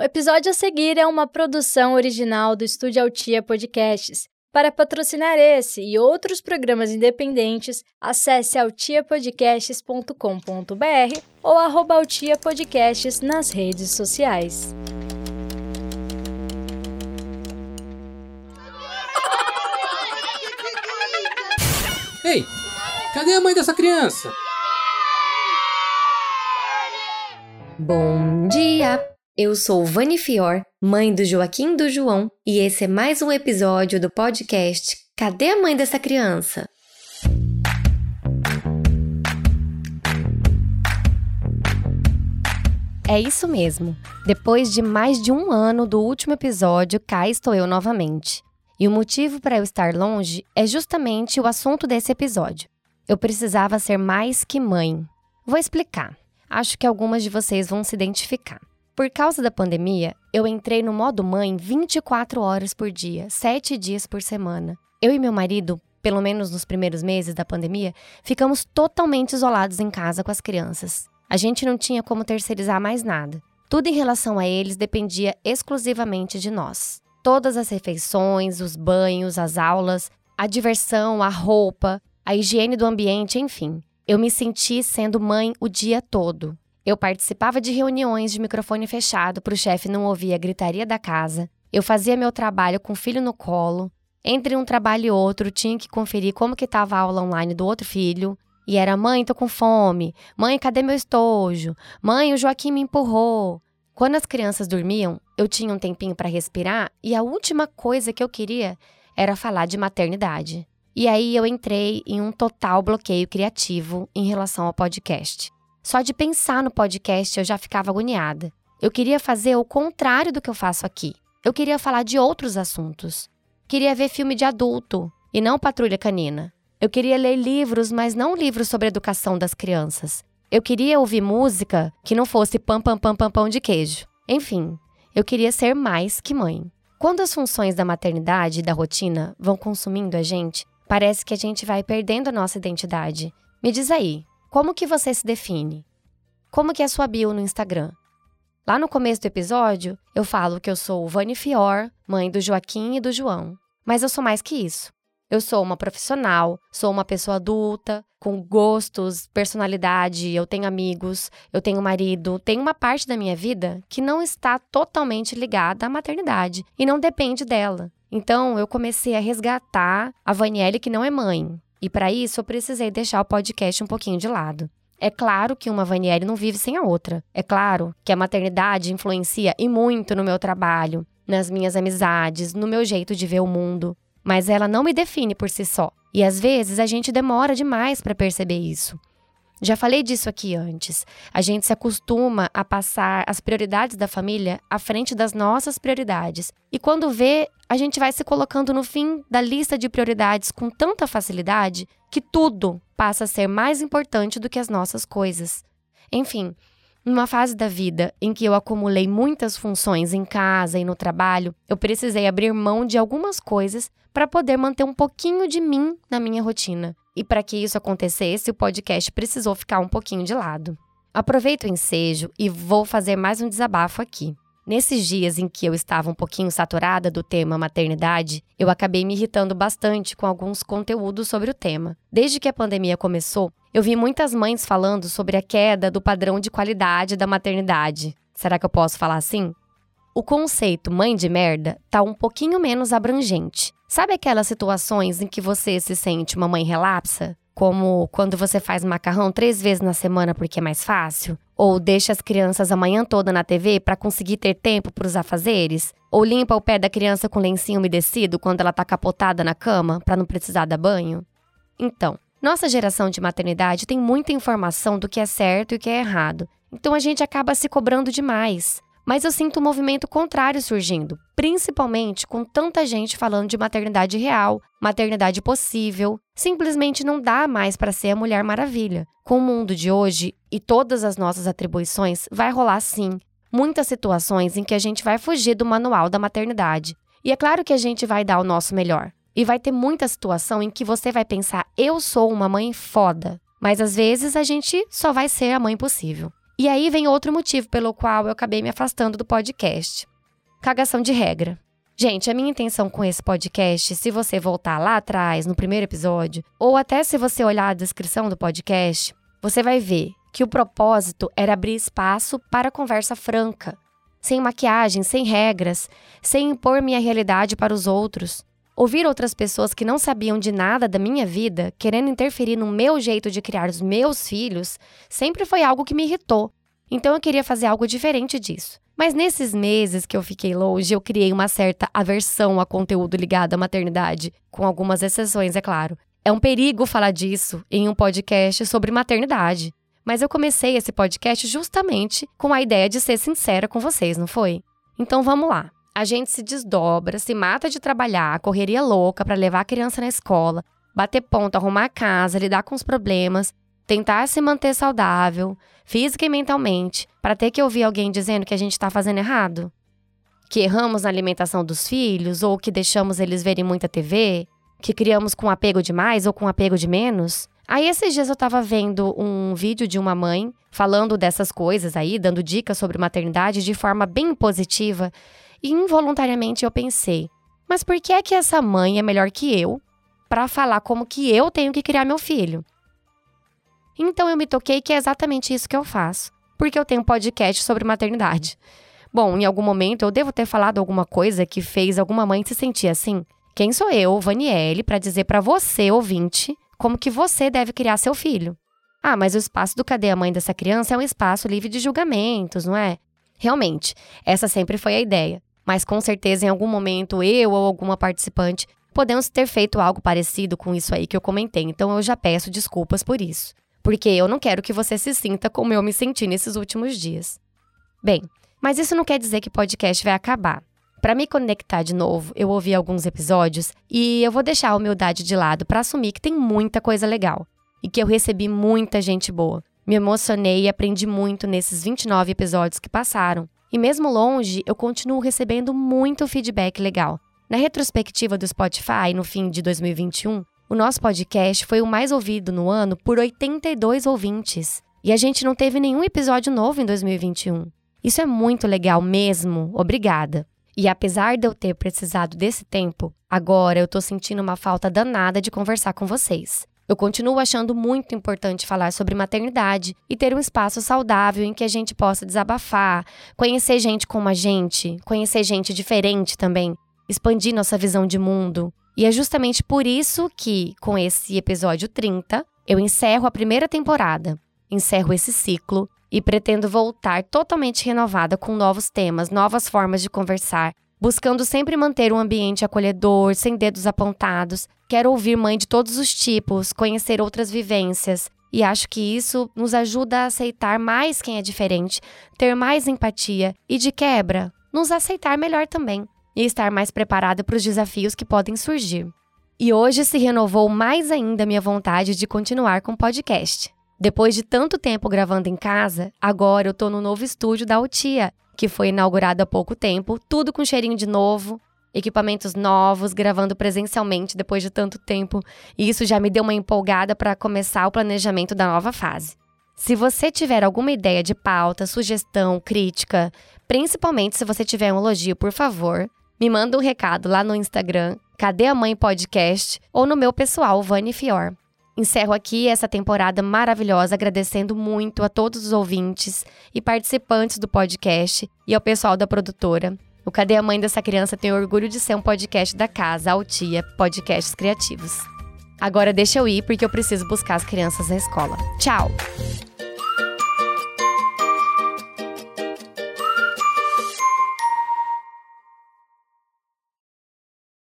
O episódio a seguir é uma produção original do Estúdio Altia Podcasts. Para patrocinar esse e outros programas independentes, acesse altiapodcasts.com.br ou arroba Altia Podcasts nas redes sociais. Ei, cadê a mãe dessa criança? Bom dia! Eu sou Vani Fior, mãe do Joaquim do João, e esse é mais um episódio do podcast Cadê a mãe dessa criança? É isso mesmo. Depois de mais de um ano do último episódio, cá estou eu novamente. E o motivo para eu estar longe é justamente o assunto desse episódio. Eu precisava ser mais que mãe. Vou explicar. Acho que algumas de vocês vão se identificar. Por causa da pandemia, eu entrei no modo mãe 24 horas por dia, 7 dias por semana. Eu e meu marido, pelo menos nos primeiros meses da pandemia, ficamos totalmente isolados em casa com as crianças. A gente não tinha como terceirizar mais nada. Tudo em relação a eles dependia exclusivamente de nós. Todas as refeições, os banhos, as aulas, a diversão, a roupa, a higiene do ambiente, enfim. Eu me senti sendo mãe o dia todo. Eu participava de reuniões de microfone fechado para o chefe não ouvir a gritaria da casa. Eu fazia meu trabalho com o filho no colo. Entre um trabalho e outro, tinha que conferir como que estava a aula online do outro filho. E era: mãe, tô com fome. Mãe, cadê meu estojo? Mãe, o Joaquim me empurrou. Quando as crianças dormiam, eu tinha um tempinho para respirar e a última coisa que eu queria era falar de maternidade. E aí eu entrei em um total bloqueio criativo em relação ao podcast. Só de pensar no podcast eu já ficava agoniada. Eu queria fazer o contrário do que eu faço aqui. Eu queria falar de outros assuntos. Queria ver filme de adulto e não patrulha canina. Eu queria ler livros, mas não livros sobre educação das crianças. Eu queria ouvir música que não fosse pam pam pam pam pão de queijo. Enfim, eu queria ser mais que mãe. Quando as funções da maternidade e da rotina vão consumindo a gente, Parece que a gente vai perdendo a nossa identidade. Me diz aí, como que você se define? Como que é a sua bio no Instagram? Lá no começo do episódio, eu falo que eu sou Vani Fior, mãe do Joaquim e do João. Mas eu sou mais que isso. Eu sou uma profissional, sou uma pessoa adulta, com gostos, personalidade, eu tenho amigos, eu tenho marido, tenho uma parte da minha vida que não está totalmente ligada à maternidade e não depende dela. Então, eu comecei a resgatar a Vanielle que não é mãe. E para isso, eu precisei deixar o podcast um pouquinho de lado. É claro que uma Vanielle não vive sem a outra. É claro que a maternidade influencia e muito no meu trabalho, nas minhas amizades, no meu jeito de ver o mundo. Mas ela não me define por si só. E às vezes a gente demora demais para perceber isso. Já falei disso aqui antes. A gente se acostuma a passar as prioridades da família à frente das nossas prioridades. E quando vê, a gente vai se colocando no fim da lista de prioridades com tanta facilidade que tudo passa a ser mais importante do que as nossas coisas. Enfim, numa fase da vida em que eu acumulei muitas funções em casa e no trabalho, eu precisei abrir mão de algumas coisas para poder manter um pouquinho de mim na minha rotina. E para que isso acontecesse, o podcast precisou ficar um pouquinho de lado. Aproveito o ensejo e vou fazer mais um desabafo aqui. Nesses dias em que eu estava um pouquinho saturada do tema maternidade, eu acabei me irritando bastante com alguns conteúdos sobre o tema. Desde que a pandemia começou, eu vi muitas mães falando sobre a queda do padrão de qualidade da maternidade. Será que eu posso falar assim? O conceito mãe de merda tá um pouquinho menos abrangente. Sabe aquelas situações em que você se sente uma mãe relapsa? Como quando você faz macarrão três vezes na semana porque é mais fácil? Ou deixa as crianças a manhã toda na TV para conseguir ter tempo para os afazeres? Ou limpa o pé da criança com lencinho umedecido quando ela tá capotada na cama para não precisar dar banho? Então, nossa geração de maternidade tem muita informação do que é certo e o que é errado. Então a gente acaba se cobrando demais. Mas eu sinto um movimento contrário surgindo, principalmente com tanta gente falando de maternidade real, maternidade possível. Simplesmente não dá mais para ser a Mulher Maravilha. Com o mundo de hoje e todas as nossas atribuições, vai rolar sim muitas situações em que a gente vai fugir do manual da maternidade. E é claro que a gente vai dar o nosso melhor. E vai ter muita situação em que você vai pensar: eu sou uma mãe foda. Mas às vezes a gente só vai ser a mãe possível. E aí vem outro motivo pelo qual eu acabei me afastando do podcast. Cagação de regra. Gente, a minha intenção com esse podcast, se você voltar lá atrás, no primeiro episódio, ou até se você olhar a descrição do podcast, você vai ver que o propósito era abrir espaço para conversa franca, sem maquiagem, sem regras, sem impor minha realidade para os outros. Ouvir outras pessoas que não sabiam de nada da minha vida, querendo interferir no meu jeito de criar os meus filhos, sempre foi algo que me irritou. Então eu queria fazer algo diferente disso. Mas nesses meses que eu fiquei longe, eu criei uma certa aversão a conteúdo ligado à maternidade, com algumas exceções, é claro. É um perigo falar disso em um podcast sobre maternidade. Mas eu comecei esse podcast justamente com a ideia de ser sincera com vocês, não foi? Então vamos lá. A gente se desdobra, se mata de trabalhar, correria louca para levar a criança na escola, bater ponto, arrumar a casa, lidar com os problemas, tentar se manter saudável, física e mentalmente, para ter que ouvir alguém dizendo que a gente está fazendo errado? Que erramos na alimentação dos filhos ou que deixamos eles verem muita TV? Que criamos com apego demais ou com apego de menos? Aí esses dias eu tava vendo um vídeo de uma mãe falando dessas coisas aí, dando dicas sobre maternidade de forma bem positiva, e involuntariamente eu pensei: mas por que é que essa mãe é melhor que eu para falar como que eu tenho que criar meu filho? Então eu me toquei que é exatamente isso que eu faço, porque eu tenho um podcast sobre maternidade. Bom, em algum momento eu devo ter falado alguma coisa que fez alguma mãe se sentir assim. Quem sou eu, Vanielle, para dizer para você, ouvinte, como que você deve criar seu filho. Ah, mas o espaço do Cadê a Mãe dessa criança é um espaço livre de julgamentos, não é? Realmente, essa sempre foi a ideia. Mas com certeza, em algum momento, eu ou alguma participante podemos ter feito algo parecido com isso aí que eu comentei. Então eu já peço desculpas por isso. Porque eu não quero que você se sinta como eu me senti nesses últimos dias. Bem, mas isso não quer dizer que podcast vai acabar. Para me conectar de novo, eu ouvi alguns episódios e eu vou deixar a humildade de lado para assumir que tem muita coisa legal e que eu recebi muita gente boa. Me emocionei e aprendi muito nesses 29 episódios que passaram. E mesmo longe, eu continuo recebendo muito feedback legal. Na retrospectiva do Spotify, no fim de 2021, o nosso podcast foi o mais ouvido no ano por 82 ouvintes. E a gente não teve nenhum episódio novo em 2021. Isso é muito legal mesmo. Obrigada. E apesar de eu ter precisado desse tempo, agora eu tô sentindo uma falta danada de conversar com vocês. Eu continuo achando muito importante falar sobre maternidade e ter um espaço saudável em que a gente possa desabafar, conhecer gente como a gente, conhecer gente diferente também, expandir nossa visão de mundo. E é justamente por isso que, com esse episódio 30, eu encerro a primeira temporada, encerro esse ciclo e pretendo voltar totalmente renovada com novos temas, novas formas de conversar, buscando sempre manter um ambiente acolhedor, sem dedos apontados. Quero ouvir mãe de todos os tipos, conhecer outras vivências. E acho que isso nos ajuda a aceitar mais quem é diferente, ter mais empatia e, de quebra, nos aceitar melhor também e estar mais preparada para os desafios que podem surgir. E hoje se renovou mais ainda minha vontade de continuar com o podcast. Depois de tanto tempo gravando em casa, agora eu tô no novo estúdio da Utia, que foi inaugurado há pouco tempo, tudo com cheirinho de novo, equipamentos novos, gravando presencialmente depois de tanto tempo, e isso já me deu uma empolgada para começar o planejamento da nova fase. Se você tiver alguma ideia de pauta, sugestão, crítica, principalmente se você tiver um elogio, por favor, me manda um recado lá no Instagram, Cadê a Mãe Podcast, ou no meu pessoal, Vani Fior. Encerro aqui essa temporada maravilhosa agradecendo muito a todos os ouvintes e participantes do podcast e ao pessoal da produtora. O Cadê a Mãe dessa criança tem orgulho de ser um podcast da casa, Altia Podcasts Criativos. Agora deixa eu ir porque eu preciso buscar as crianças na escola. Tchau!